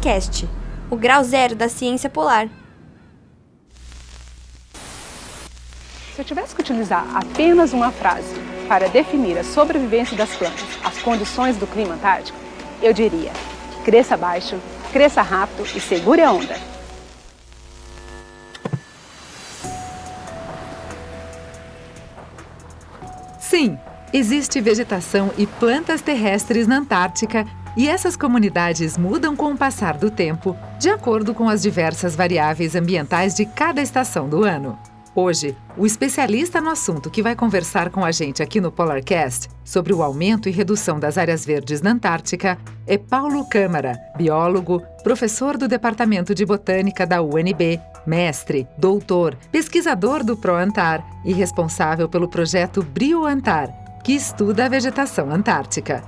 PolarCast, o grau zero da ciência polar. Se eu tivesse que utilizar apenas uma frase para definir a sobrevivência das plantas às condições do clima antártico, eu diria: cresça baixo, cresça rápido e segure a onda. Sim, existe vegetação e plantas terrestres na Antártica e essas comunidades mudam com o passar do tempo, de acordo com as diversas variáveis ambientais de cada estação do ano. Hoje, o especialista no assunto que vai conversar com a gente aqui no Polarcast sobre o aumento e redução das áreas verdes na Antártica é Paulo Câmara, biólogo, professor do Departamento de Botânica da UNB, mestre, doutor, pesquisador do ProAntar e responsável pelo projeto BrioAntar, que estuda a vegetação antártica.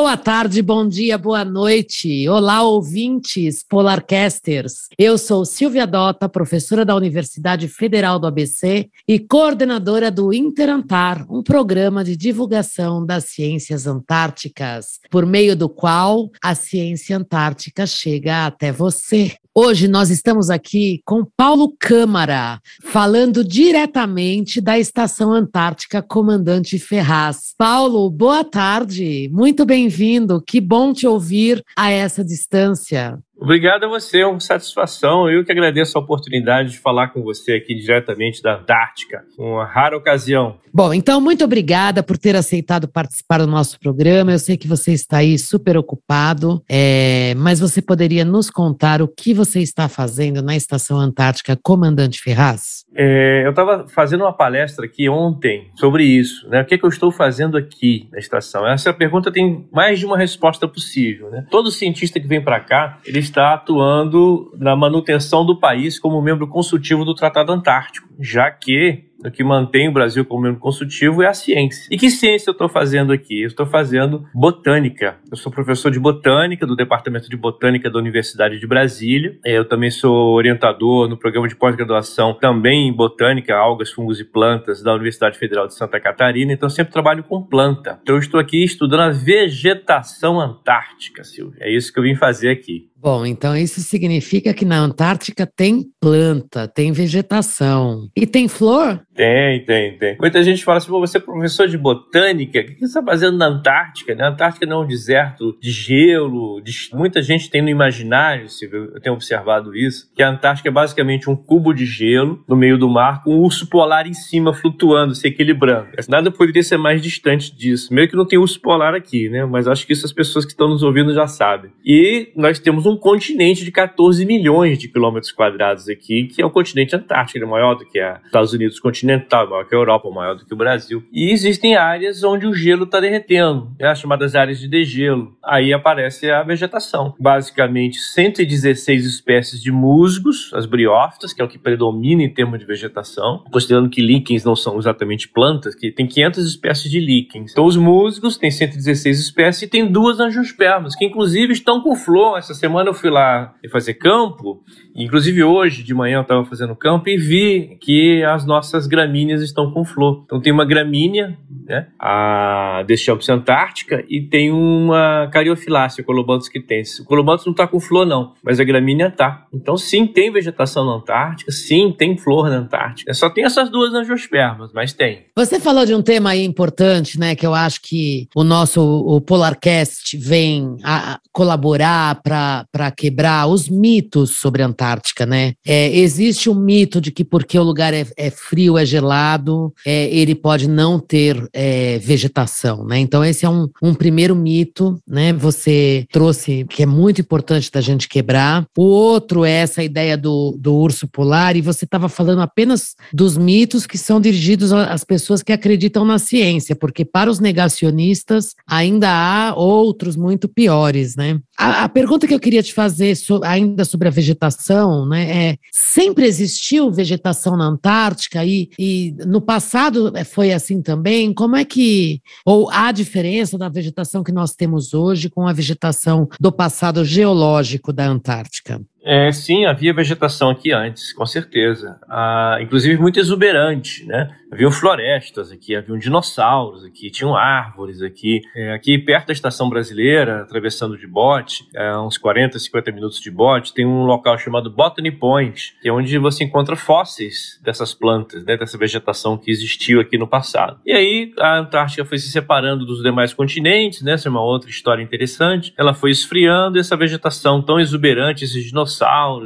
Boa tarde, bom dia, boa noite. Olá, ouvintes Polarcasters. Eu sou Silvia Dota, professora da Universidade Federal do ABC e coordenadora do Interantar, um programa de divulgação das ciências antárticas, por meio do qual a ciência antártica chega até você. Hoje nós estamos aqui com Paulo Câmara, falando diretamente da Estação Antártica Comandante Ferraz. Paulo, boa tarde, muito bem-vindo, que bom te ouvir a essa distância. Obrigado a você, é uma satisfação. Eu que agradeço a oportunidade de falar com você aqui diretamente da Antártica, uma rara ocasião. Bom, então muito obrigada por ter aceitado participar do nosso programa. Eu sei que você está aí super ocupado, é, mas você poderia nos contar o que você está fazendo na Estação Antártica Comandante Ferraz? É, eu estava fazendo uma palestra aqui ontem sobre isso, né? O que, é que eu estou fazendo aqui na estação? Essa pergunta tem mais de uma resposta possível, né? Todo cientista que vem para cá, ele está atuando na manutenção do país como membro consultivo do Tratado Antártico, já que o que mantém o Brasil como membro consultivo é a ciência. E que ciência eu estou fazendo aqui? Eu estou fazendo botânica. Eu sou professor de botânica do Departamento de Botânica da Universidade de Brasília. Eu também sou orientador no programa de pós-graduação também em botânica, algas, fungos e plantas da Universidade Federal de Santa Catarina. Então sempre trabalho com planta. Então eu estou aqui estudando a vegetação antártica, Silvia. É isso que eu vim fazer aqui. Bom, então isso significa que na Antártica tem planta, tem vegetação. E tem flor? Tem, tem, tem. Muita gente fala assim, você é professor de botânica, o que você está fazendo na Antártica? A Antártica não é um deserto de gelo, de... muita gente tem no imaginário, eu tenho observado isso, que a Antártica é basicamente um cubo de gelo no meio do mar com um urso polar em cima flutuando, se equilibrando. Nada poderia ser mais distante disso. Meio que não tem urso polar aqui, né? Mas acho que isso as pessoas que estão nos ouvindo já sabem. E nós temos um continente de 14 milhões de quilômetros quadrados aqui, que é o continente antártico, ele é maior do que os Estados Unidos continental, maior que a Europa, maior do que o Brasil. E existem áreas onde o gelo está derretendo, né, as chamadas áreas de degelo. Aí aparece a vegetação. Basicamente, 116 espécies de musgos, as briófitas, que é o que predomina em termos de vegetação, considerando que líquens não são exatamente plantas, que tem 500 espécies de líquens. Então, os musgos têm 116 espécies e tem duas angiospermas, que inclusive estão com flor essa semana eu fui lá fazer campo, inclusive hoje de manhã eu estava fazendo campo e vi que as nossas gramíneas estão com flor. Então tem uma gramínea, né, a Deschamps antártica, e tem uma cariofilácea, Colobanthus que tem. O Colobanthus não está com flor não, mas a gramínea tá. Então sim, tem vegetação na Antártica, sim, tem flor na Antártica. Só tem essas duas angiospermas, mas tem. Você falou de um tema aí importante, né, que eu acho que o nosso o Polarcast vem a colaborar para para quebrar os mitos sobre a Antártica, né? É, existe um mito de que porque o lugar é, é frio, é gelado, é, ele pode não ter é, vegetação, né? Então esse é um, um primeiro mito, né? Você trouxe que é muito importante da gente quebrar. O outro é essa ideia do, do urso polar e você estava falando apenas dos mitos que são dirigidos às pessoas que acreditam na ciência, porque para os negacionistas ainda há outros muito piores, né? A, a pergunta que eu queria te fazer so, ainda sobre a vegetação, né? É, sempre existiu vegetação na Antártica e, e no passado é, foi assim também. Como é que ou há diferença da vegetação que nós temos hoje com a vegetação do passado geológico da Antártica? É, sim, havia vegetação aqui antes, com certeza. Ah, inclusive muito exuberante, né? Haviam florestas aqui, haviam dinossauros aqui, tinham árvores aqui. É, aqui perto da estação brasileira, atravessando de bote, é, uns 40, 50 minutos de bote, tem um local chamado Botany Point, que é onde você encontra fósseis dessas plantas, né, dessa vegetação que existiu aqui no passado. E aí a Antártica foi se separando dos demais continentes, né? Essa é uma outra história interessante. Ela foi esfriando e essa vegetação tão exuberante, esses dinossauros,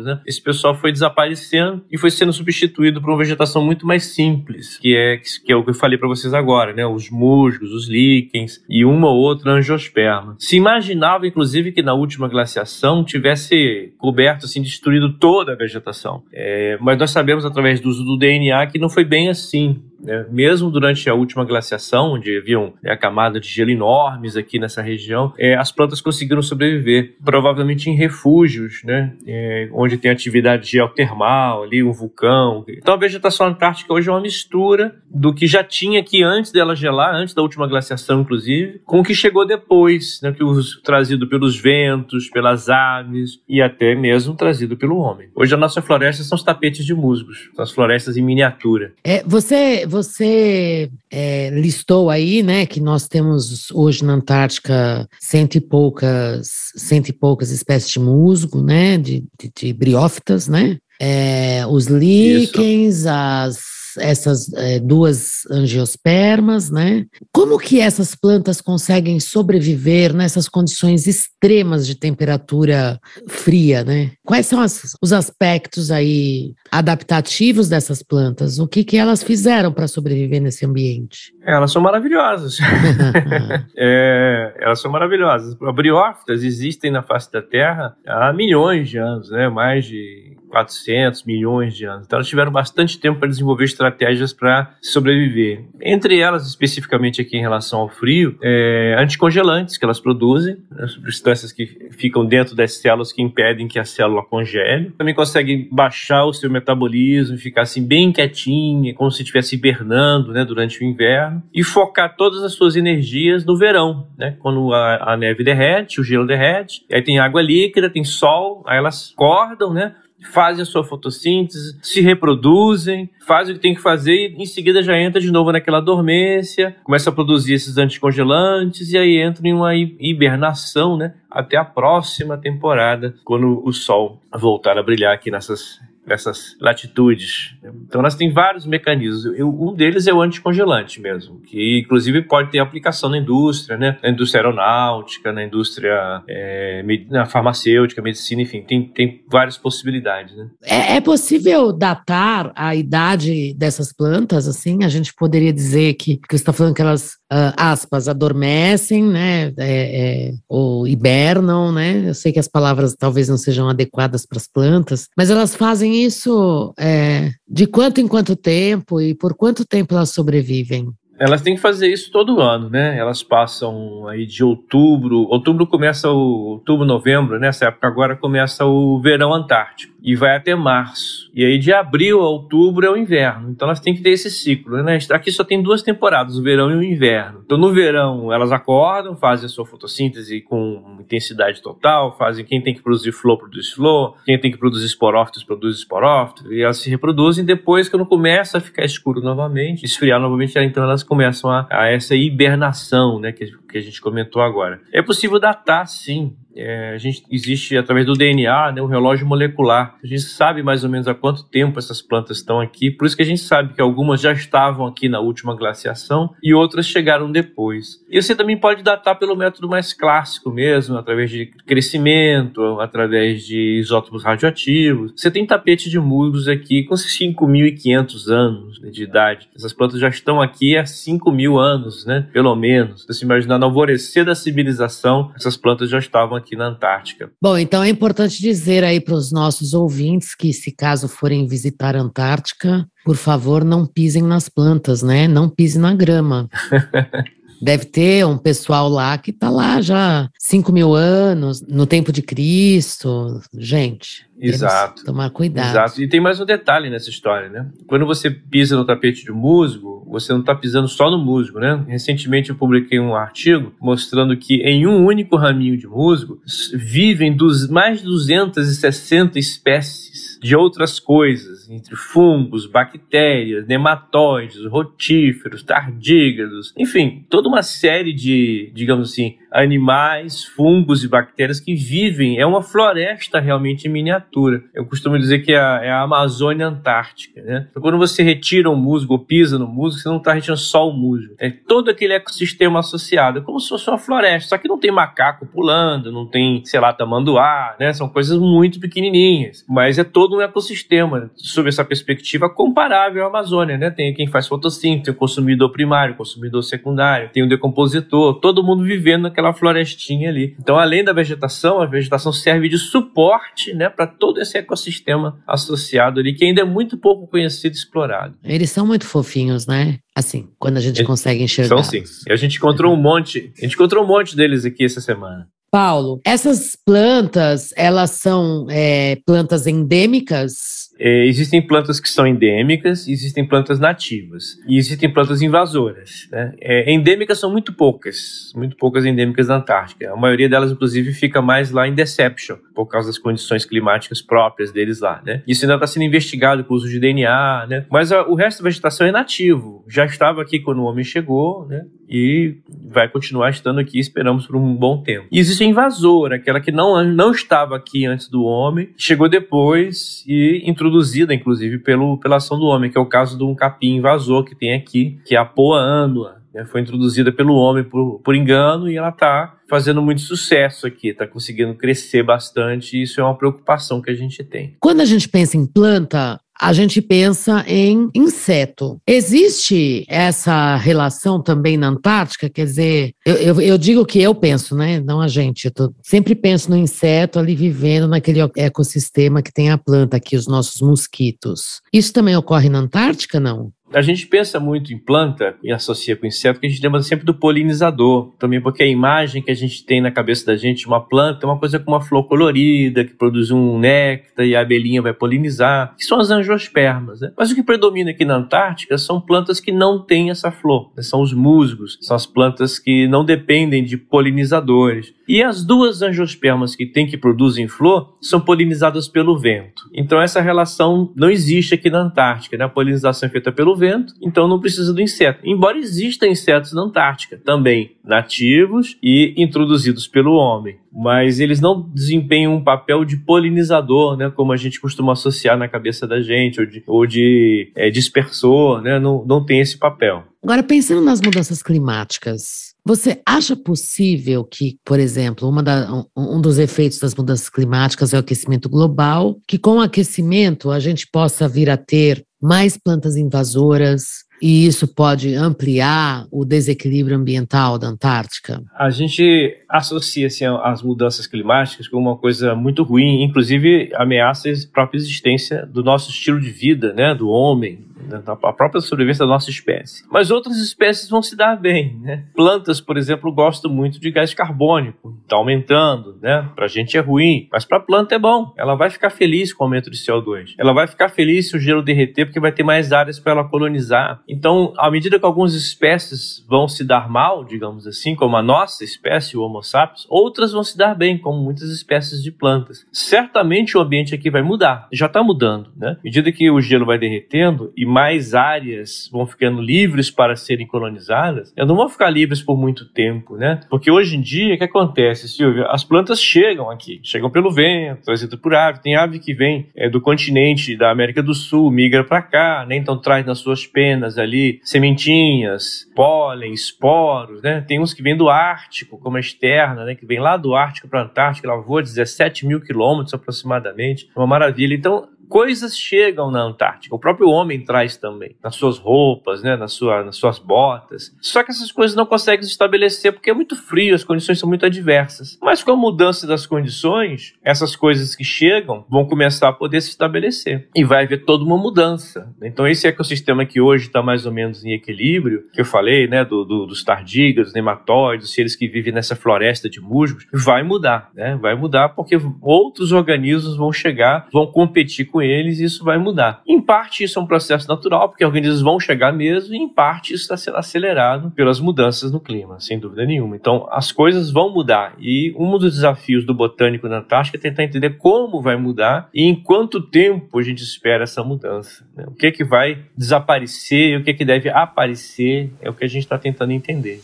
né? Esse pessoal foi desaparecendo e foi sendo substituído por uma vegetação muito mais simples, que é, que é o que eu falei para vocês agora, né? Os musgos, os líquens e uma ou outra angiosperma. Se imaginava, inclusive, que na última glaciação tivesse coberto, assim, destruído toda a vegetação. É, mas nós sabemos, através do uso do DNA, que não foi bem assim. Né? Mesmo durante a última glaciação, onde haviam né, a camada de gelo enormes aqui nessa região, é, as plantas conseguiram sobreviver, provavelmente em refúgios, né? É, onde tem atividade geotermal, ali um vulcão. Então a vegetação antártica hoje é uma mistura do que já tinha aqui antes dela gelar, antes da última glaciação, inclusive, com o que chegou depois, né? Que os, trazido pelos ventos, pelas aves e até mesmo trazido pelo homem. Hoje a nossa floresta são os tapetes de musgos, são as florestas em miniatura. É, você você é, listou aí, né, que nós temos hoje na Antártica cento e poucas, cento e poucas espécies de musgo, né, de, de, de briófitas, né? É, os líquens, as essas é, duas angiospermas, né? Como que essas plantas conseguem sobreviver nessas condições extremas de temperatura fria, né? Quais são as, os aspectos aí adaptativos dessas plantas? O que que elas fizeram para sobreviver nesse ambiente? Elas são maravilhosas. é, elas são maravilhosas. Briófitas existem na face da Terra há milhões de anos, né? Mais de 400 milhões de anos. Então, elas tiveram bastante tempo para desenvolver estratégias para sobreviver. Entre elas, especificamente aqui em relação ao frio, é, anticongelantes que elas produzem, né, substâncias que ficam dentro das células que impedem que a célula congele. Também conseguem baixar o seu metabolismo, ficar assim bem quietinha, como se estivesse hibernando né, durante o inverno, e focar todas as suas energias no verão, né, quando a, a neve derrete, o gelo derrete, aí tem água líquida, tem sol, aí elas acordam, né? Fazem a sua fotossíntese, se reproduzem, fazem o que tem que fazer e em seguida já entra de novo naquela dormência, começa a produzir esses anticongelantes e aí entra em uma hibernação, né? Até a próxima temporada, quando o sol voltar a brilhar aqui nessas nessas latitudes. Então elas têm vários mecanismos. Eu, um deles é o anticongelante mesmo, que inclusive pode ter aplicação na indústria, né? Na indústria aeronáutica, na indústria é, na farmacêutica, medicina, enfim, tem, tem várias possibilidades. Né? É, é, possível datar a idade dessas plantas? Assim, a gente poderia dizer que, que você está falando que elas uh, aspas, adormecem, né, é, é, ou hibernam, né, eu sei que as palavras talvez não sejam adequadas para as plantas, mas elas fazem isso é, de quanto em quanto tempo e por quanto tempo elas sobrevivem? Elas têm que fazer isso todo ano, né? Elas passam aí de outubro, outubro começa o outubro, novembro, nessa época agora começa o verão antártico e vai até março. E aí de abril a outubro é o inverno. Então elas têm que ter esse ciclo, né? Aqui só tem duas temporadas, o verão e o inverno. Então no verão elas acordam, fazem a sua fotossíntese com intensidade total, fazem quem tem que produzir flor produz flor, quem tem que produzir esporófitos produz esporófitos, e elas se reproduzem depois quando começa a ficar escuro novamente, esfriar novamente, então elas começam a, a essa hibernação, né, que, que a gente comentou agora. É possível datar sim é, a gente existe através do DNA, né, um relógio molecular. A gente sabe mais ou menos há quanto tempo essas plantas estão aqui. Por isso que a gente sabe que algumas já estavam aqui na última glaciação e outras chegaram depois. E você também pode datar pelo método mais clássico mesmo, através de crescimento, através de isótopos radioativos. Você tem tapete de musgos aqui com 5.500 anos de idade. Essas plantas já estão aqui há 5.000 anos, né? Pelo menos. Se imaginar no alvorecer da civilização, essas plantas já estavam aqui na Antártica. Bom, então é importante dizer aí para os nossos ouvintes que, se caso forem visitar a Antártica, por favor, não pisem nas plantas, né? Não pisem na grama. Deve ter um pessoal lá que está lá já 5 mil anos, no tempo de Cristo. Gente, Exato. tomar cuidado. Exato. E tem mais um detalhe nessa história, né? Quando você pisa no tapete de musgo, você não está pisando só no musgo, né? Recentemente eu publiquei um artigo mostrando que em um único raminho de musgo vivem dos mais de 260 espécies de outras coisas, entre fungos, bactérias, nematóides, rotíferos, tardígrados, enfim, toda uma série de, digamos assim, animais, fungos e bactérias que vivem. É uma floresta realmente em miniatura. Eu costumo dizer que é a, é a Amazônia Antártica. Né? Então, quando você retira um musgo ou pisa no musgo, você não está retirando só o musgo. É todo aquele ecossistema associado. É como se fosse uma floresta. Só que não tem macaco pulando, não tem, sei lá, tamanduá, né? São coisas muito pequenininhas. Mas é todo um ecossistema. Sob essa perspectiva, comparável à Amazônia. Né? Tem quem faz fotossíntese, tem o consumidor primário, consumidor secundário, tem o decompositor. Todo mundo vivendo naquela aquela florestinha ali. Então, além da vegetação, a vegetação serve de suporte né, para todo esse ecossistema associado ali, que ainda é muito pouco conhecido e explorado. Eles são muito fofinhos, né? Assim, quando a gente Eles consegue enxergar. São sim. E a gente encontrou um monte, a gente encontrou um monte deles aqui essa semana. Paulo, essas plantas, elas são é, plantas endêmicas? É, existem plantas que são endêmicas, existem plantas nativas e existem plantas invasoras. Né? É, endêmicas são muito poucas, muito poucas endêmicas da Antártica. A maioria delas, inclusive, fica mais lá em Deception, por causa das condições climáticas próprias deles lá. Né? Isso ainda está sendo investigado com o uso de DNA, né? mas a, o resto da vegetação é nativo. Já estava aqui quando o homem chegou né? e vai continuar estando aqui, esperamos, por um bom tempo. E existe a invasora, aquela que não, não estava aqui antes do homem, chegou depois e introduzida, inclusive, pelo, pela ação do homem, que é o caso de um capim invasor que tem aqui, que é a poa annua. Né? Foi introduzida pelo homem por, por engano e ela está fazendo muito sucesso aqui, está conseguindo crescer bastante e isso é uma preocupação que a gente tem. Quando a gente pensa em planta, a gente pensa em inseto. Existe essa relação também na Antártica? Quer dizer, eu, eu, eu digo que eu penso, né? Não a gente. Tô, sempre penso no inseto ali vivendo naquele ecossistema que tem a planta aqui, os nossos mosquitos. Isso também ocorre na Antártica, não? A gente pensa muito em planta e associa com inseto, que a gente lembra sempre do polinizador, também porque a imagem que a gente tem na cabeça da gente, uma planta, é uma coisa com uma flor colorida, que produz um néctar e a abelhinha vai polinizar, que são as angiospermas. Né? Mas o que predomina aqui na Antártica são plantas que não têm essa flor, né? são os musgos, são as plantas que não dependem de polinizadores. E as duas angiospermas que tem que produzem flor são polinizadas pelo vento. Então essa relação não existe aqui na Antártica, né? a polinização é feita pelo vento, então não precisa do inseto. Embora existam insetos na Antártica, também nativos e introduzidos pelo homem, mas eles não desempenham um papel de polinizador, né, como a gente costuma associar na cabeça da gente, ou de, ou de é, dispersor, né, não, não tem esse papel. Agora, pensando nas mudanças climáticas, você acha possível que, por exemplo, da, um, dos efeitos das mudanças climáticas é o aquecimento global, que com o aquecimento a gente possa vir a ter mais plantas invasoras, e isso pode ampliar o desequilíbrio ambiental da Antártica? A gente associa assim, as mudanças climáticas como uma coisa muito ruim, inclusive ameaça a própria existência do nosso estilo de vida, né, do homem, a própria sobrevivência da nossa espécie. Mas outras espécies vão se dar bem, né? Plantas, por exemplo, gostam muito de gás carbônico, está aumentando, né? Para a gente é ruim, mas para a planta é bom. Ela vai ficar feliz com o aumento de CO2. Ela vai ficar feliz se o gelo derreter, porque vai ter mais áreas para ela colonizar. Então, à medida que algumas espécies vão se dar mal, digamos assim, como a nossa espécie, o Homo sapiens, outras vão se dar bem, como muitas espécies de plantas. Certamente o ambiente aqui vai mudar, já está mudando, né? À medida que o gelo vai derretendo e mais áreas vão ficando livres para serem colonizadas, elas não vão ficar livres por muito tempo, né? Porque hoje em dia, o que acontece, Silvia? As plantas chegam aqui, chegam pelo vento, trazidas por ave. Tem ave que vem é, do continente da América do Sul, migra para cá, né? Então traz nas suas penas ali sementinhas, pólen, esporos, né? Tem uns que vêm do Ártico, como a externa, né? Que vem lá do Ártico para a Antártica, ela voa 17 mil quilômetros aproximadamente. Uma maravilha. Então, coisas chegam na Antártica. O próprio homem traz também, nas suas roupas, né, nas, sua, nas suas botas. Só que essas coisas não conseguem se estabelecer porque é muito frio, as condições são muito adversas. Mas com a mudança das condições, essas coisas que chegam vão começar a poder se estabelecer. E vai haver toda uma mudança. Então esse ecossistema que hoje está mais ou menos em equilíbrio, que eu falei, né, do, do, dos tardígrados, nematóides, seres que vivem nessa floresta de musgos, vai mudar, né? Vai mudar porque outros organismos vão chegar, vão competir com eles e isso vai mudar. Em parte, isso é um processo natural, porque organismos vão chegar mesmo, e em parte, isso está sendo acelerado pelas mudanças no clima, sem dúvida nenhuma. Então, as coisas vão mudar. E um dos desafios do botânico na Antártica é tentar entender como vai mudar e em quanto tempo a gente espera essa mudança. Né? O que, é que vai desaparecer, o que, é que deve aparecer, é o que a gente está tentando entender.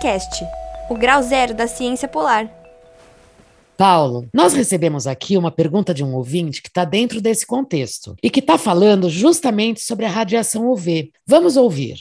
Polarcast, o grau zero da ciência polar. Paulo, nós recebemos aqui uma pergunta de um ouvinte que está dentro desse contexto e que está falando justamente sobre a radiação UV. Vamos ouvir.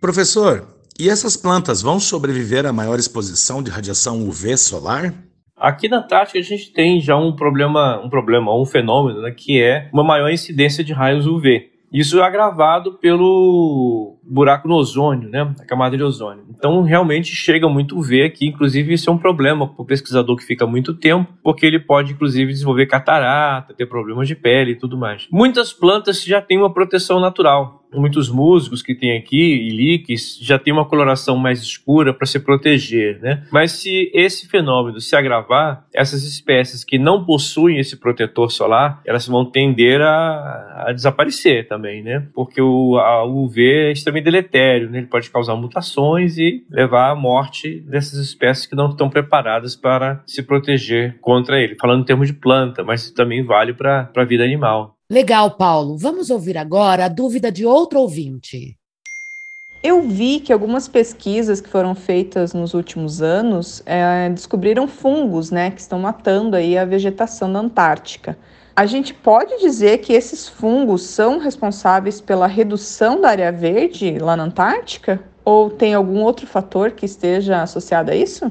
Professor, e essas plantas vão sobreviver à maior exposição de radiação UV solar? Aqui na Antártica a gente tem já um problema, um problema, um fenômeno, né, que é uma maior incidência de raios UV. Isso é agravado pelo buraco no ozônio, né? A camada de ozônio. Então, realmente chega muito UV aqui. Inclusive, isso é um problema para o pesquisador que fica muito tempo, porque ele pode, inclusive, desenvolver catarata, ter problemas de pele e tudo mais. Muitas plantas já têm uma proteção natural muitos músicos que tem aqui, e líquis, já tem uma coloração mais escura para se proteger, né? Mas se esse fenômeno se agravar, essas espécies que não possuem esse protetor solar, elas vão tender a, a desaparecer também, né? Porque o a UV é extremamente deletério, né? Ele pode causar mutações e levar à morte dessas espécies que não estão preparadas para se proteger contra ele. Falando em termos de planta, mas também vale para a vida animal. Legal, Paulo. Vamos ouvir agora a dúvida de outro ouvinte. Eu vi que algumas pesquisas que foram feitas nos últimos anos é, descobriram fungos, né, que estão matando aí a vegetação da Antártica. A gente pode dizer que esses fungos são responsáveis pela redução da área verde lá na Antártica? Ou tem algum outro fator que esteja associado a isso?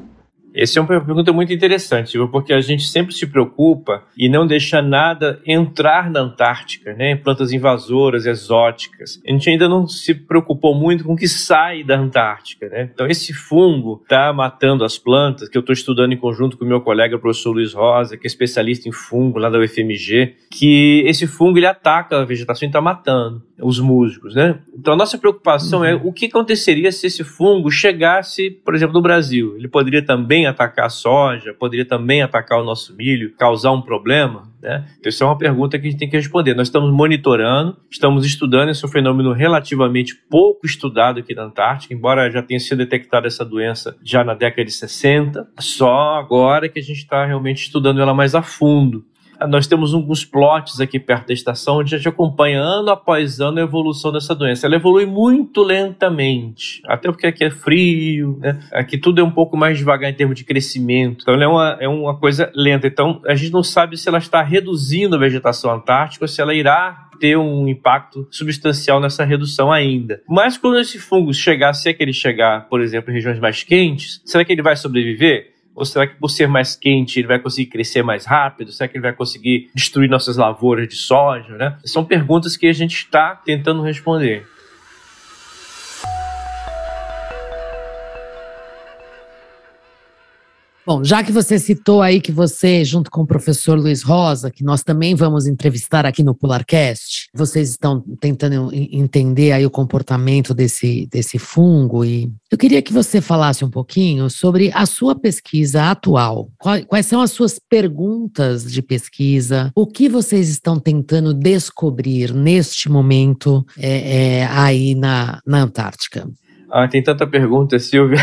Essa é uma pergunta muito interessante, porque a gente sempre se preocupa e não deixa nada entrar na Antártica, né? Plantas invasoras, exóticas. A gente ainda não se preocupou muito com o que sai da Antártica, né? Então esse fungo está matando as plantas, que eu estou estudando em conjunto com o meu colega, o professor Luiz Rosa, que é especialista em fungo lá da UFMG, que esse fungo ele ataca a vegetação e está matando os musgos, né? Então a nossa preocupação é uhum. é o que aconteceria se esse fungo chegasse, por exemplo, no Brasil. Ele poderia também atacar a soja, poderia também atacar o nosso milho, causar um problema, né? Então isso é uma pergunta que a gente tem que responder. Nós estamos monitorando, estamos estudando esse fenômeno relativamente pouco estudado aqui na Antártica, embora já tenha sido detectada essa doença já na década de 60, só agora que a gente está realmente estudando ela mais a fundo nós temos alguns plots aqui perto da estação onde a gente acompanha ano após ano a evolução dessa doença. Ela evolui muito lentamente, até porque aqui é frio, né? aqui tudo é um pouco mais devagar em termos de crescimento. Então é uma, é uma coisa lenta. Então a gente não sabe se ela está reduzindo a vegetação antártica ou se ela irá ter um impacto substancial nessa redução ainda. Mas quando esse fungo chegar, se é que ele chegar, por exemplo, em regiões mais quentes, será que ele vai sobreviver? Ou será que por ser mais quente ele vai conseguir crescer mais rápido? Será que ele vai conseguir destruir nossas lavouras de soja? Né? São perguntas que a gente está tentando responder. Bom, já que você citou aí que você, junto com o professor Luiz Rosa, que nós também vamos entrevistar aqui no Polarcast, vocês estão tentando entender aí o comportamento desse, desse fungo e eu queria que você falasse um pouquinho sobre a sua pesquisa atual. Quais, quais são as suas perguntas de pesquisa? O que vocês estão tentando descobrir neste momento é, é, aí na, na Antártica? Ah, tem tanta pergunta, Silvia.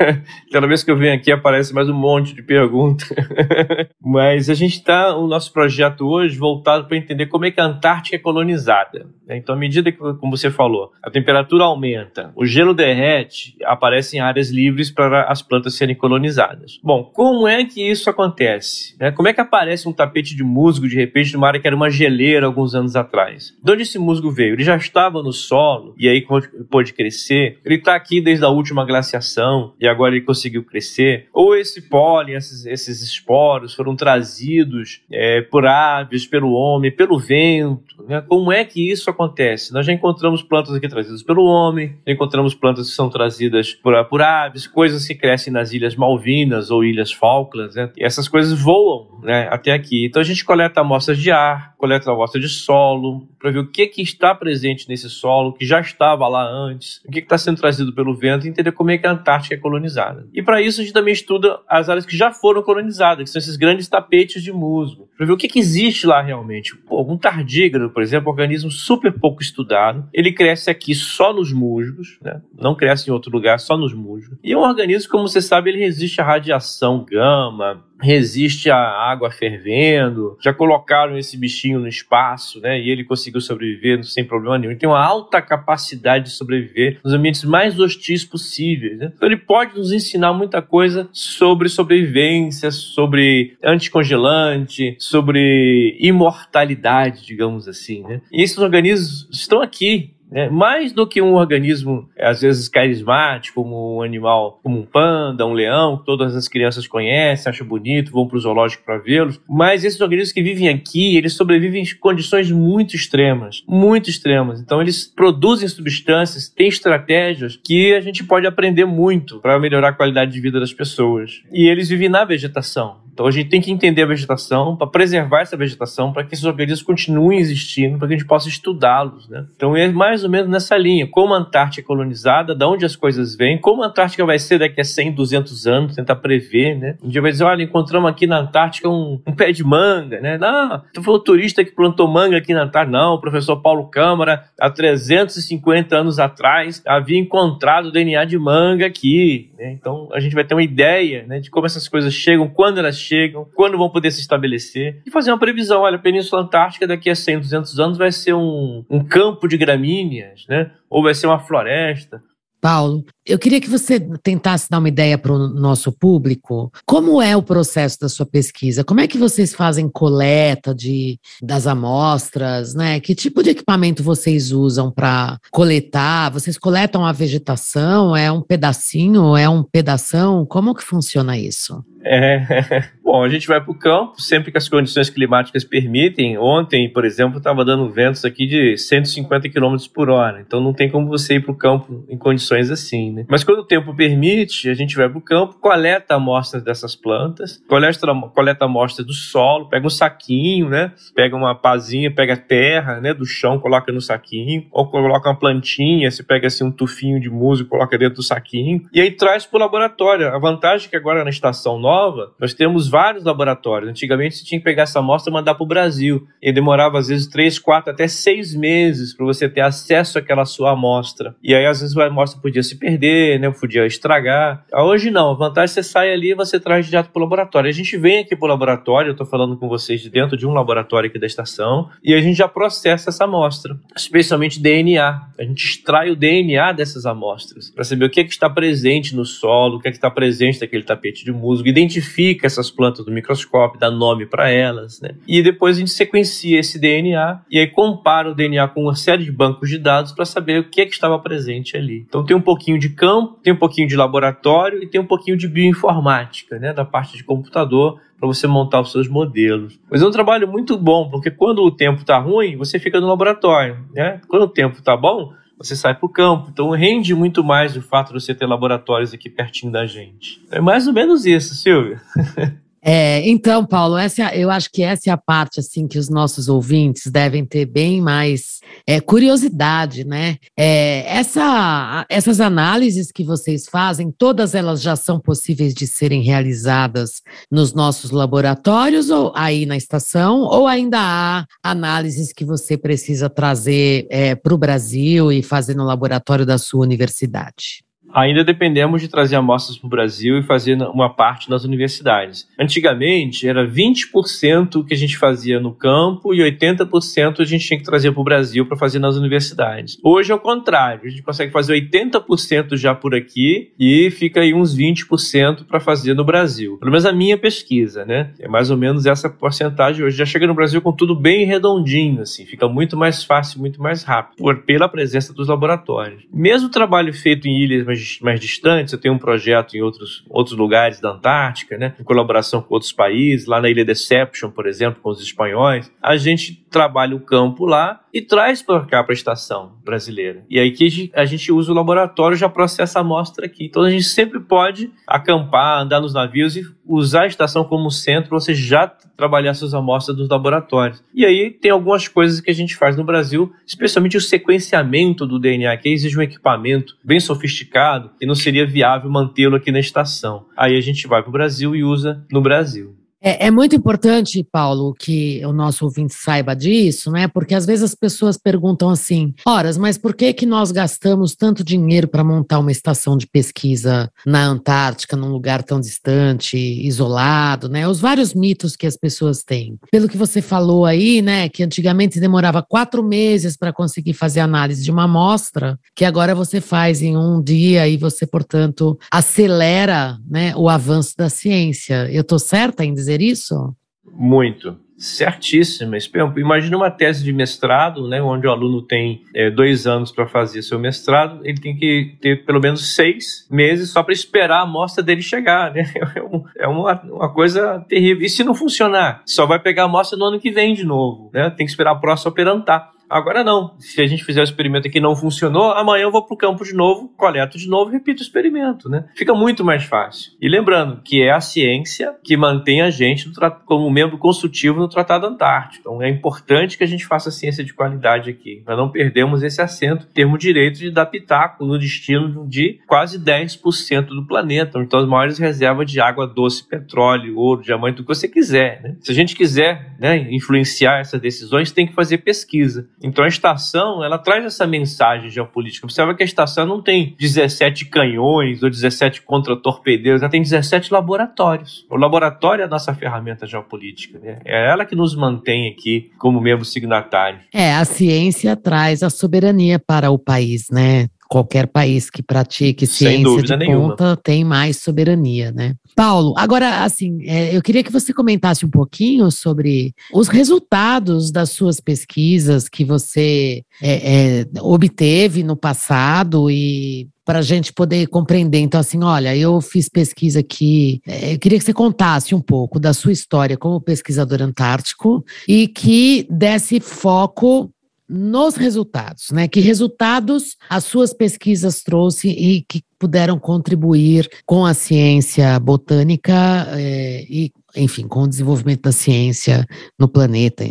Cada vez que eu venho aqui aparece mais um monte de perguntas. Mas a gente está, o nosso projeto hoje, voltado para entender como é que a Antártica é colonizada. Né? Então, à medida que, como você falou, a temperatura aumenta, o gelo derrete, aparecem áreas livres para as plantas serem colonizadas. Bom, como é que isso acontece? Né? Como é que aparece um tapete de musgo, de repente, numa área que era uma geleira alguns anos atrás? De onde esse musgo veio? Ele já estava no solo, e aí pôde crescer. Ele está está aqui desde a última glaciação e agora ele conseguiu crescer, ou esse pólen, esses, esses esporos foram trazidos é, por aves, pelo homem, pelo vento. Né? Como é que isso acontece? Nós já encontramos plantas aqui trazidas pelo homem, já encontramos plantas que são trazidas por, por aves, coisas que crescem nas ilhas Malvinas ou ilhas Falklands, né? e essas coisas voam né, até aqui. Então a gente coleta amostras de ar, coleta amostras de solo, para ver o que, que está presente nesse solo, que já estava lá antes, o que está sendo trazido pelo vento, e entender como é que a Antártica é colonizada. E para isso a gente também estuda as áreas que já foram colonizadas, que são esses grandes tapetes de musgo, para ver o que, que existe lá realmente. Pô, um tardígrado, por exemplo, é um organismo super pouco estudado, ele cresce aqui só nos musgos, né? não cresce em outro lugar, só nos musgos. E é um organismo, como você sabe, ele resiste à radiação gama, resiste à água fervendo. Já colocaram esse bichinho no espaço, né? E ele conseguiu sobreviver sem problema nenhum. Ele tem uma alta capacidade de sobreviver nos ambientes mais hostis possíveis. Né? Então ele pode nos ensinar muita coisa sobre sobrevivência, sobre anticongelante, sobre imortalidade, digamos assim. Né? E esses organismos estão aqui né? Mais do que um organismo, às vezes, carismático, como um animal, como um panda, um leão, que todas as crianças conhecem, acham bonito, vão para o zoológico para vê-los. Mas esses organismos que vivem aqui, eles sobrevivem em condições muito extremas, muito extremas. Então, eles produzem substâncias, têm estratégias que a gente pode aprender muito para melhorar a qualidade de vida das pessoas. E eles vivem na vegetação. Então a gente tem que entender a vegetação para preservar essa vegetação, para que esses organismos continuem existindo, para que a gente possa estudá-los. Né? Então é mais ou menos nessa linha. Como a Antártica é colonizada, de onde as coisas vêm, como a Antártica vai ser daqui a 100, 200 anos, tentar prever. Né? Um dia vai dizer: olha, encontramos aqui na Antártica um, um pé de manga. Né? Não, tu foi o turista que plantou manga aqui na Antártica. Não, o professor Paulo Câmara, há 350 anos atrás, havia encontrado o DNA de manga aqui. Né? Então a gente vai ter uma ideia né, de como essas coisas chegam, quando elas chegam, quando vão poder se estabelecer, e fazer uma previsão. Olha, a Península Antártica daqui a 100, 200 anos vai ser um, um campo de gramíneas, né? ou vai ser uma floresta. Paulo, eu queria que você tentasse dar uma ideia para o nosso público. Como é o processo da sua pesquisa? Como é que vocês fazem coleta de, das amostras? Né? Que tipo de equipamento vocês usam para coletar? Vocês coletam a vegetação? É um pedacinho? É um pedação? Como que funciona isso? É, bom, a gente vai para o campo sempre que as condições climáticas permitem. Ontem, por exemplo, estava dando ventos aqui de 150 km por hora, então não tem como você ir para o campo em condições assim, né? Mas quando o tempo permite, a gente vai para o campo, coleta amostras dessas plantas, coleta, coleta amostras do solo, pega um saquinho, né? Pega uma pazinha, pega terra, né? Do chão, coloca no saquinho, ou coloca uma plantinha, se pega assim um tufinho de musgo, coloca dentro do saquinho, e aí traz para o laboratório. A vantagem é que agora na estação nova nós temos vários laboratórios. Antigamente você tinha que pegar essa amostra e mandar para o Brasil. E demorava às vezes três, quatro, até seis meses para você ter acesso àquela sua amostra. E aí às vezes a amostra podia se perder, né? podia estragar. Ah, hoje não, a vantagem é você sai ali e você traz direto para o laboratório. A gente vem aqui para o laboratório, eu estou falando com vocês de dentro de um laboratório aqui da estação, e a gente já processa essa amostra, especialmente DNA. A gente extrai o DNA dessas amostras para saber o que, é que está presente no solo, o que, é que está presente naquele tapete de musgo, identifica essas plantas do microscópio, dá nome para elas, né? E depois a gente sequencia esse DNA e aí compara o DNA com uma série de bancos de dados para saber o que é que estava presente ali. Então tem um pouquinho de campo, tem um pouquinho de laboratório e tem um pouquinho de bioinformática, né? Da parte de computador para você montar os seus modelos. Mas é um trabalho muito bom, porque quando o tempo está ruim, você fica no laboratório, né? Quando o tempo está bom, você sai para o campo. Então rende muito mais o fato de você ter laboratórios aqui pertinho da gente. É mais ou menos isso, Silvia. É, então, Paulo, essa, eu acho que essa é a parte assim que os nossos ouvintes devem ter bem mais é, curiosidade, né? É, essa, essas análises que vocês fazem, todas elas já são possíveis de serem realizadas nos nossos laboratórios ou aí na estação, ou ainda há análises que você precisa trazer é, para o Brasil e fazer no laboratório da sua universidade? Ainda dependemos de trazer amostras para o Brasil e fazer uma parte nas universidades. Antigamente, era 20% que a gente fazia no campo e 80% a gente tinha que trazer para o Brasil para fazer nas universidades. Hoje é o contrário, a gente consegue fazer 80% já por aqui e fica aí uns 20% para fazer no Brasil. Pelo menos a minha pesquisa, né? É mais ou menos essa porcentagem hoje. Já chega no Brasil com tudo bem redondinho, assim, fica muito mais fácil, muito mais rápido, por, pela presença dos laboratórios. Mesmo o trabalho feito em ilhas mais, distantes, eu tenho um projeto em outros, outros lugares da Antártica, né? Em colaboração com outros países, lá na Ilha Deception, por exemplo, com os espanhóis. A gente trabalha o campo lá e traz para cá para a estação brasileira. E aí que a gente usa o laboratório já processa a amostra aqui. Então a gente sempre pode acampar, andar nos navios e usar a estação como centro para você já trabalhar suas amostras dos laboratórios. E aí tem algumas coisas que a gente faz no Brasil, especialmente o sequenciamento do DNA, que exige um equipamento bem sofisticado e não seria viável mantê-lo aqui na estação. Aí a gente vai para o Brasil e usa no Brasil. É, é, muito importante, Paulo, que o nosso ouvinte saiba disso, né? Porque às vezes as pessoas perguntam assim: horas, mas por que que nós gastamos tanto dinheiro para montar uma estação de pesquisa na Antártica, num lugar tão distante, isolado, né? Os vários mitos que as pessoas têm. Pelo que você falou aí, né? Que antigamente demorava quatro meses para conseguir fazer análise de uma amostra, que agora você faz em um dia e você, portanto, acelera, né? O avanço da ciência. Eu estou certa em dizer fazer isso? Muito. Certíssima. Imagina uma tese de mestrado, né, onde o aluno tem é, dois anos para fazer seu mestrado, ele tem que ter pelo menos seis meses só para esperar a amostra dele chegar. Né? É, um, é uma, uma, coisa terrível. E se não funcionar, só vai pegar a amostra no ano que vem de novo. Né? Tem que esperar a próxima operantar. Agora não. Se a gente fizer o experimento aqui e não funcionou, amanhã eu vou para o campo de novo, coleto de novo repito o experimento, né? Fica muito mais fácil. E lembrando que é a ciência que mantém a gente como membro consultivo no Tratado Antártico. Então é importante que a gente faça ciência de qualidade aqui, para não perdermos esse assento, termos o direito de dar pitaco no destino de quase 10% do planeta. Então as maiores reservas de água doce, petróleo, ouro, diamante, o que você quiser. Né? Se a gente quiser né, influenciar essas decisões, tem que fazer pesquisa. Então a estação, ela traz essa mensagem geopolítica. Observa que a estação não tem 17 canhões ou 17 contra-torpedeiros, ela tem 17 laboratórios. O laboratório é a nossa ferramenta geopolítica. Né? É ela que nos mantém aqui como membro signatário. É, a ciência traz a soberania para o país, né? Qualquer país que pratique ciência de nenhuma. ponta tem mais soberania, né? Paulo, agora, assim, é, eu queria que você comentasse um pouquinho sobre os resultados das suas pesquisas que você é, é, obteve no passado e para a gente poder compreender. Então, assim, olha, eu fiz pesquisa aqui. É, eu queria que você contasse um pouco da sua história como pesquisador antártico e que desse foco nos resultados, né? Que resultados as suas pesquisas trouxe e que puderam contribuir com a ciência botânica é, e, enfim, com o desenvolvimento da ciência no planeta,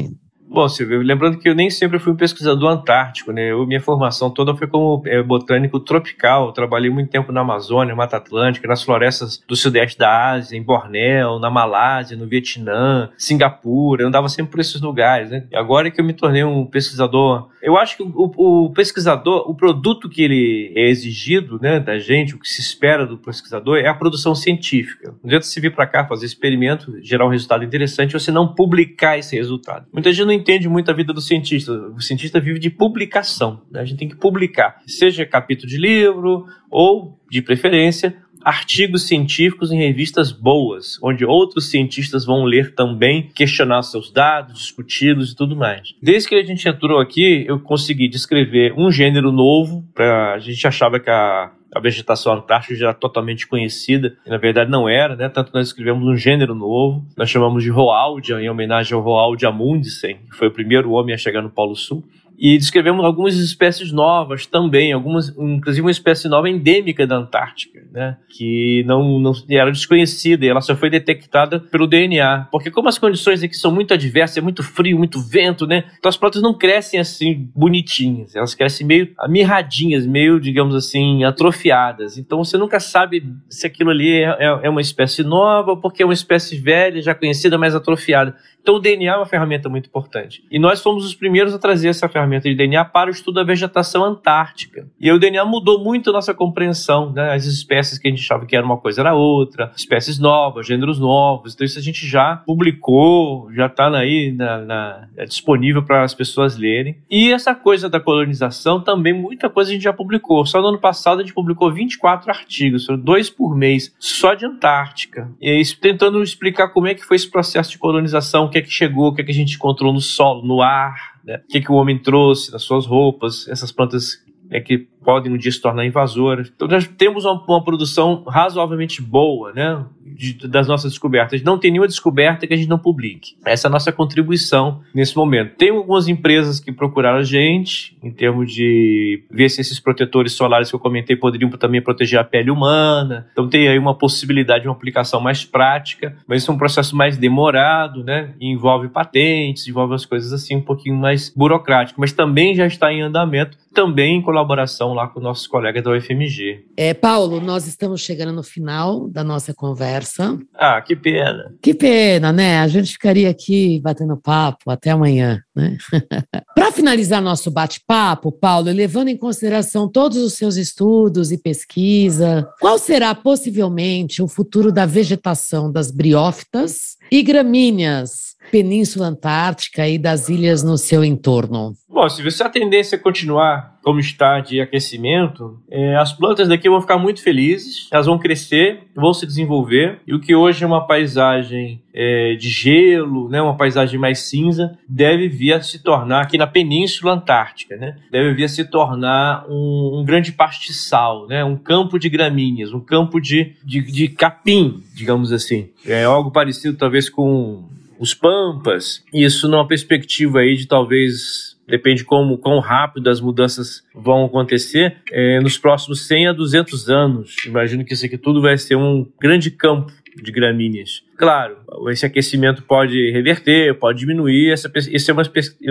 Bom, Silvio, lembrando que eu nem sempre fui um pesquisador antártico, né? Eu, minha formação toda foi como é, botânico tropical. Eu trabalhei muito tempo na Amazônia, Mata Atlântica, nas florestas do sudeste da Ásia, em Bornéu, na Malásia, no Vietnã, Singapura. Eu andava sempre por esses lugares, né? Agora é que eu me tornei um pesquisador. Eu acho que o, o pesquisador, o produto que ele é exigido, né, da gente, o que se espera do pesquisador é a produção científica. Não adianta você vir para cá fazer experimento, gerar um resultado interessante, você não publicar esse resultado. Muita gente não entende muito a vida do cientista. O cientista vive de publicação. Né? A gente tem que publicar, seja capítulo de livro ou, de preferência, artigos científicos em revistas boas, onde outros cientistas vão ler também, questionar seus dados, discuti-los e tudo mais. Desde que a gente entrou aqui, eu consegui descrever um gênero novo. Pra, a gente achava que a a vegetação antártica já era totalmente conhecida, e na verdade não era, né? Tanto nós escrevemos um gênero novo, nós chamamos de Roaldia, em homenagem ao Roald Amundsen, que foi o primeiro homem a chegar no Polo Sul. E descrevemos algumas espécies novas também, algumas, inclusive uma espécie nova endêmica da Antártica, né? Que não, não era desconhecida e ela só foi detectada pelo DNA. Porque como as condições aqui são muito adversas, é muito frio, muito vento, né? Então as plantas não crescem assim bonitinhas, elas crescem meio amirradinhas, meio, digamos assim, atrofiadas. Então você nunca sabe se aquilo ali é, é, é uma espécie nova, porque é uma espécie velha, já conhecida, mas atrofiada. Então o DNA é uma ferramenta muito importante. E nós fomos os primeiros a trazer essa ferramenta de DNA para o estudo da vegetação antártica. E o DNA mudou muito a nossa compreensão, né? As espécies que a gente achava que era uma coisa era outra, espécies novas, gêneros novos. Então isso a gente já publicou, já está aí na, na, é disponível para as pessoas lerem. E essa coisa da colonização também, muita coisa a gente já publicou. Só no ano passado a gente publicou 24 artigos, foram dois por mês, só de Antártica. E aí, tentando explicar como é que foi esse processo de colonização, o que é que chegou, o que é que a gente encontrou no solo, no ar, né? o que, que o homem trouxe nas suas roupas, essas plantas é que podem um dia se tornar invasoras. Então nós temos uma, uma produção razoavelmente boa, né? de, das nossas descobertas. Não tem nenhuma descoberta que a gente não publique. Essa é a nossa contribuição nesse momento. Tem algumas empresas que procuraram a gente em termos de ver se esses protetores solares que eu comentei poderiam também proteger a pele humana. Então tem aí uma possibilidade de uma aplicação mais prática, mas isso é um processo mais demorado, né? E envolve patentes, envolve as coisas assim um pouquinho mais burocrático, mas também já está em andamento, também em colaboração lá com nossos colegas da UFMG. É, Paulo, nós estamos chegando no final da nossa conversa conversa. Ah, que pena. Que pena, né? A gente ficaria aqui batendo papo até amanhã, né? Para finalizar nosso bate-papo, Paulo, levando em consideração todos os seus estudos e pesquisa, qual será possivelmente o futuro da vegetação das briófitas e gramíneas Península Antártica e das ilhas no seu entorno? Bom, se a tendência continuar como está de aquecimento, é, as plantas daqui vão ficar muito felizes, elas vão crescer, vão se desenvolver, e o que hoje é uma paisagem é, de gelo, né, uma paisagem mais cinza, deve vir a se tornar, aqui na Península Antártica, né, deve vir a se tornar um, um grande pastiçal, né, um campo de gramíneas, um campo de, de, de capim, digamos assim. É algo parecido talvez com os pampas, isso numa perspectiva aí de talvez depende como quão rápido as mudanças vão acontecer, é, nos próximos 100 a 200 anos. Imagino que isso aqui tudo vai ser um grande campo de gramíneas. Claro, esse aquecimento pode reverter, pode diminuir. Essa, essa é uma,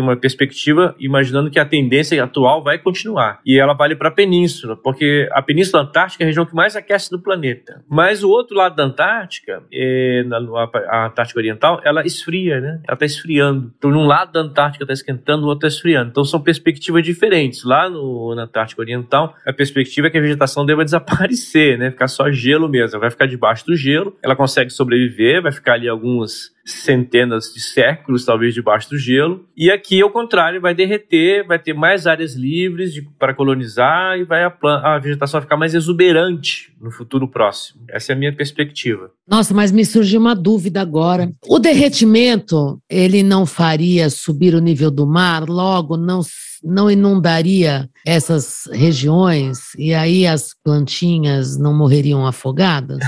uma perspectiva imaginando que a tendência atual vai continuar. E ela vale para a península, porque a Península Antártica é a região que mais aquece do planeta. Mas o outro lado da Antártica, é, na, a Antártica Oriental, ela esfria, né? Ela está esfriando. Então, num lado da Antártica está esquentando, o outro está esfriando. Então, são perspectivas diferentes. Lá no, na Antártica Oriental, a perspectiva é que a vegetação deva desaparecer, né? Ficar só gelo mesmo. Ela vai ficar debaixo do gelo, ela consegue sobreviver vai ficar ali algumas centenas de séculos, talvez, debaixo do gelo. E aqui, ao contrário, vai derreter, vai ter mais áreas livres de, para colonizar e vai a, a vegetação vai ficar mais exuberante no futuro próximo. Essa é a minha perspectiva. Nossa, mas me surgiu uma dúvida agora. O derretimento, ele não faria subir o nível do mar, logo não não inundaria essas regiões e aí as plantinhas não morreriam afogadas?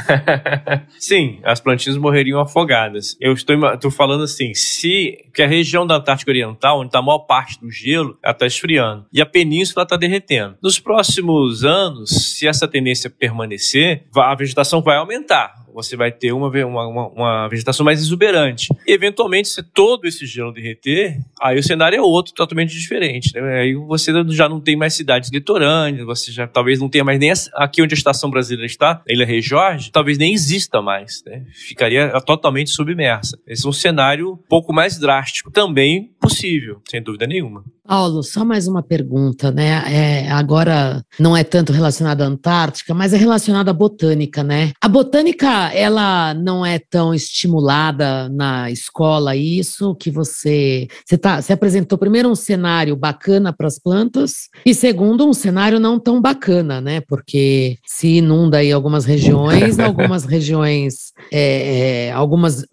Sim, as plantinhas morreriam afogadas. Eu estou, falando assim, se que a região da Antártica Oriental, onde está a maior parte do gelo, está esfriando e a península está derretendo. Nos próximos anos, se essa tendência permanecer, a vegetação vai aumentar você vai ter uma, uma, uma, vegetação mais exuberante. E, eventualmente, se todo esse gelo derreter, aí o cenário é outro, totalmente diferente. Né? Aí você já não tem mais cidades litorâneas, você já talvez não tenha mais nem aqui onde a estação brasileira está, a Ilha Rei Jorge, talvez nem exista mais. Né? Ficaria totalmente submersa. Esse é um cenário um pouco mais drástico, também possível, sem dúvida nenhuma. Paulo, só mais uma pergunta, né? É, agora não é tanto relacionada à Antártica, mas é relacionada à botânica, né? A botânica, ela não é tão estimulada na escola, isso que você você, tá, você apresentou primeiro um cenário bacana para as plantas e segundo um cenário não tão bacana, né? Porque se inunda aí algumas regiões, algumas regiões, é, é, algumas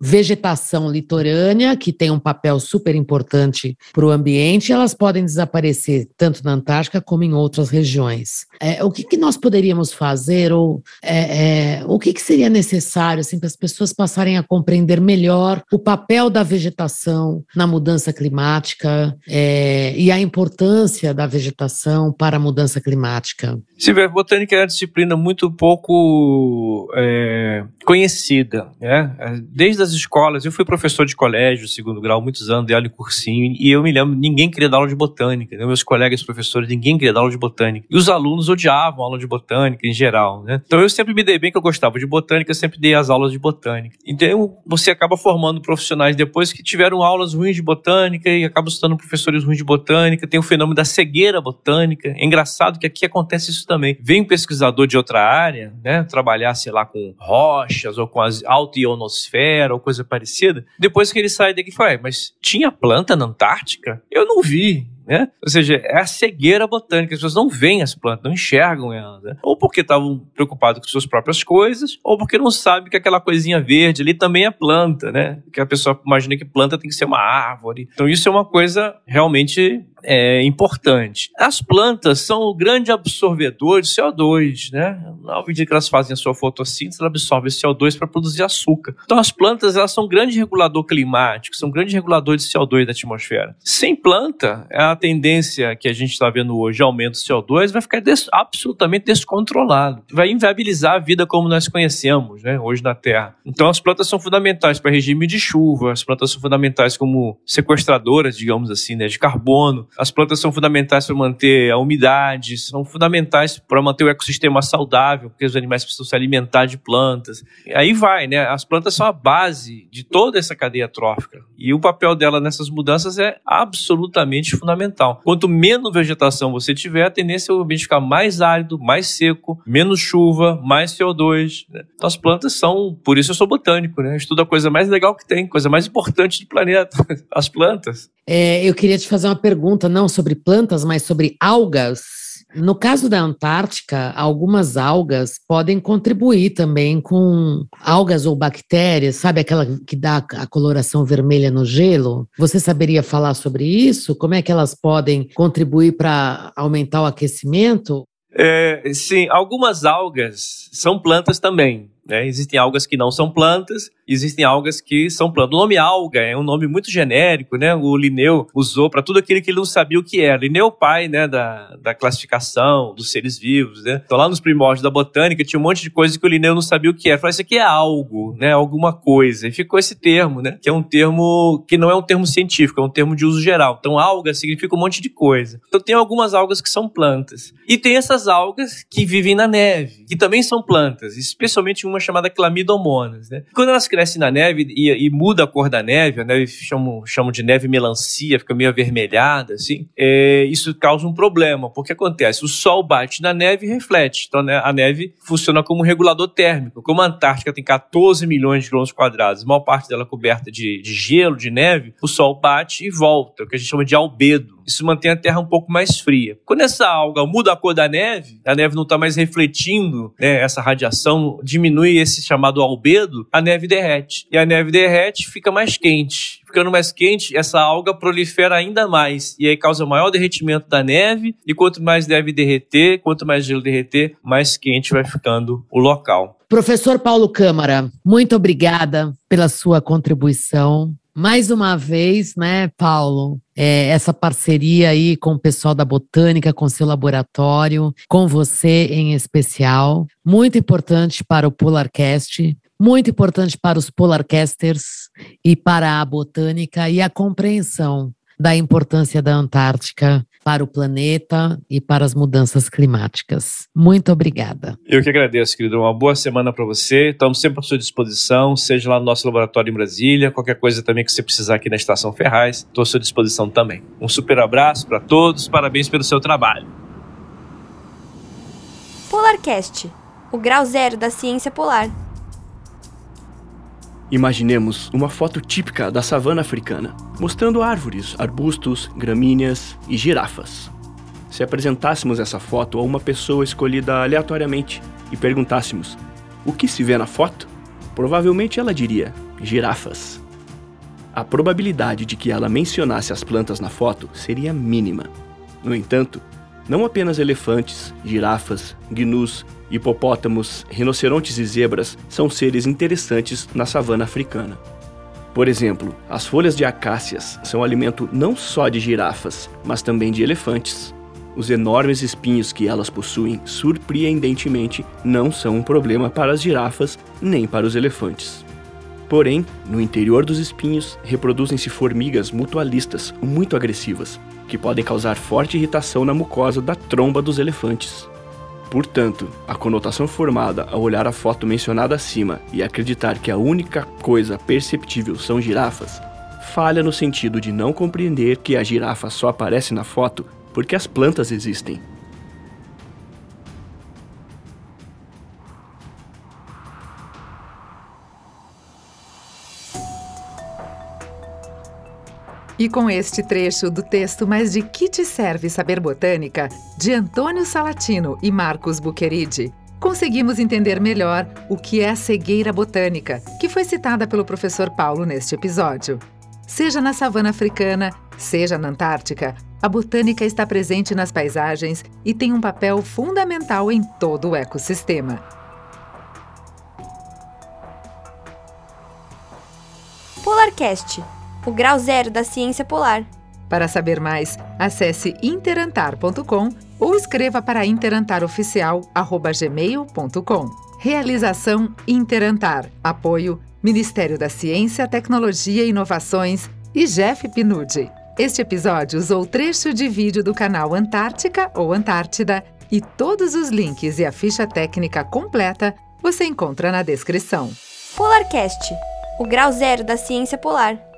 vegetação litorânea que tem um papel super importante para o ambiente elas podem desaparecer tanto na Antártica como em outras regiões. É, o que, que, nós poderíamos fazer ou é, é, o que, que, seria necessário assim, para as pessoas passarem a compreender melhor o papel da vegetação na mudança climática é, e a importância da vegetação para a mudança climática? Silvia, botânica é uma disciplina muito pouco é, conhecida. Né? Desde as escolas, eu fui professor de colégio, segundo grau, muitos anos, dei aula em cursinho, e eu me lembro, ninguém queria dar aula de botânica. Né? Meus colegas professores, ninguém queria dar aula de botânica. E os alunos odiavam aula de botânica em geral. Né? Então eu sempre me dei bem que eu gostava de botânica botânica, sempre dei as aulas de botânica. Então você acaba formando profissionais depois que tiveram aulas ruins de botânica e acabam estudando professores ruins de botânica. Tem o fenômeno da cegueira botânica. É engraçado que aqui acontece isso também. Vem um pesquisador de outra área, né, trabalhar, sei lá, com rochas ou com a alta ionosfera ou coisa parecida. Depois que ele sai daqui, fala, mas tinha planta na Antártica? Eu não vi. Né? Ou seja, é a cegueira botânica. As pessoas não veem as plantas, não enxergam elas. Né? Ou porque estavam preocupados com suas próprias coisas, ou porque não sabem que aquela coisinha verde ali também é planta, né? Que a pessoa imagina que planta tem que ser uma árvore. Então isso é uma coisa realmente é, importante. As plantas são o grande absorvedor de CO2, né? Na medida que elas fazem a sua fotossíntese, elas absorvem CO2 para produzir açúcar. Então as plantas elas são um grande regulador climático, são um grande regulador de CO2 da atmosfera. Sem planta, a tendência que a gente está vendo hoje, aumento do CO2, vai ficar des absolutamente descontrolado. Vai inviabilizar a vida como nós conhecemos, né? Hoje na Terra. Então as plantas são fundamentais para regime de chuva, as plantas são fundamentais como sequestradoras, digamos assim, né, de carbono. As plantas são fundamentais para manter a umidade, são fundamentais para manter o ecossistema saudável, porque os animais precisam se alimentar de plantas. E aí vai, né? As plantas são a base de toda essa cadeia trófica. E o papel dela nessas mudanças é absolutamente fundamental. Quanto menos vegetação você tiver, a tendência é o ambiente ficar mais árido, mais seco, menos chuva, mais CO2. Né? Então as plantas são, por isso eu sou botânico, né? Eu estudo a coisa mais legal que tem, coisa mais importante do planeta, as plantas. É, eu queria te fazer uma pergunta, não sobre plantas, mas sobre algas. No caso da Antártica, algumas algas podem contribuir também com algas ou bactérias, sabe aquela que dá a coloração vermelha no gelo? Você saberia falar sobre isso? Como é que elas podem contribuir para aumentar o aquecimento? É, sim, algumas algas são plantas também. Né? Existem algas que não são plantas, existem algas que são plantas. O nome alga é um nome muito genérico, né? O Linneu usou para tudo aquilo que ele não sabia o que era. Linneu é o pai né, da, da classificação dos seres vivos. Né? Então, lá nos primórdios da botânica, tinha um monte de coisa que o Linneu não sabia o que era. Falou, isso aqui é algo, né? alguma coisa. E ficou esse termo, né? que é um termo que não é um termo científico, é um termo de uso geral. Então, alga significa um monte de coisa. Então, tem algumas algas que são plantas. E tem essas algas que vivem na neve, que também são plantas, especialmente uma chamada clamidomonas. Né? Quando elas crescem na neve e, e, muda a cor da neve, a neve chamam, chamam de neve melancia, fica meio avermelhada, assim, é, isso causa um problema, porque acontece, o sol bate na neve e reflete, então né, a neve funciona como um regulador térmico. Como a Antártica tem 14 milhões de quilômetros quadrados, a maior parte dela coberta de, de gelo, de neve, o sol bate e volta, o que a gente chama de albedo. Isso mantém a Terra um pouco mais fria. Quando essa alga muda a cor da neve, a neve não está mais refletindo né, essa radiação, diminui esse chamado albedo, a neve derrete. E a neve derrete fica mais quente. Ficando mais quente, essa alga prolifera ainda mais. E aí causa maior derretimento da neve. E quanto mais neve derreter, quanto mais gelo derreter, mais quente vai ficando o local. Professor Paulo Câmara, muito obrigada pela sua contribuição. Mais uma vez, né, Paulo, é, essa parceria aí com o pessoal da Botânica, com seu laboratório, com você em especial, muito importante para o Polarcast, muito importante para os Polarcasters e para a Botânica e a compreensão da importância da Antártica para o planeta e para as mudanças climáticas. Muito obrigada. Eu que agradeço, querido. Uma boa semana para você. Estamos sempre à sua disposição, seja lá no nosso laboratório em Brasília, qualquer coisa também que você precisar aqui na Estação Ferraz, estou à sua disposição também. Um super abraço para todos, parabéns pelo seu trabalho. Polarcast, o grau zero da ciência polar. Imaginemos uma foto típica da savana africana, mostrando árvores, arbustos, gramíneas e girafas. Se apresentássemos essa foto a uma pessoa escolhida aleatoriamente e perguntássemos: o que se vê na foto? Provavelmente ela diria: girafas. A probabilidade de que ela mencionasse as plantas na foto seria mínima. No entanto, não apenas elefantes, girafas, gnus Hipopótamos, rinocerontes e zebras são seres interessantes na savana africana. Por exemplo, as folhas de acácias são alimento não só de girafas, mas também de elefantes. Os enormes espinhos que elas possuem, surpreendentemente, não são um problema para as girafas nem para os elefantes. Porém, no interior dos espinhos reproduzem-se formigas mutualistas muito agressivas, que podem causar forte irritação na mucosa da tromba dos elefantes. Portanto, a conotação formada ao olhar a foto mencionada acima e acreditar que a única coisa perceptível são girafas, falha no sentido de não compreender que a girafa só aparece na foto porque as plantas existem. E com este trecho do texto Mas de que te serve saber botânica, de Antônio Salatino e Marcos Buqueridi, conseguimos entender melhor o que é a cegueira botânica, que foi citada pelo professor Paulo neste episódio. Seja na savana africana, seja na Antártica, a botânica está presente nas paisagens e tem um papel fundamental em todo o ecossistema. Polarcast o grau zero da ciência polar. Para saber mais, acesse interantar.com ou escreva para interantaroficial.gmail.com. Realização Interantar. Apoio Ministério da Ciência, Tecnologia e Inovações e Jeff Pinucci. Este episódio usou trecho de vídeo do canal Antártica ou Antártida e todos os links e a ficha técnica completa você encontra na descrição. Polarcast, o grau zero da ciência polar.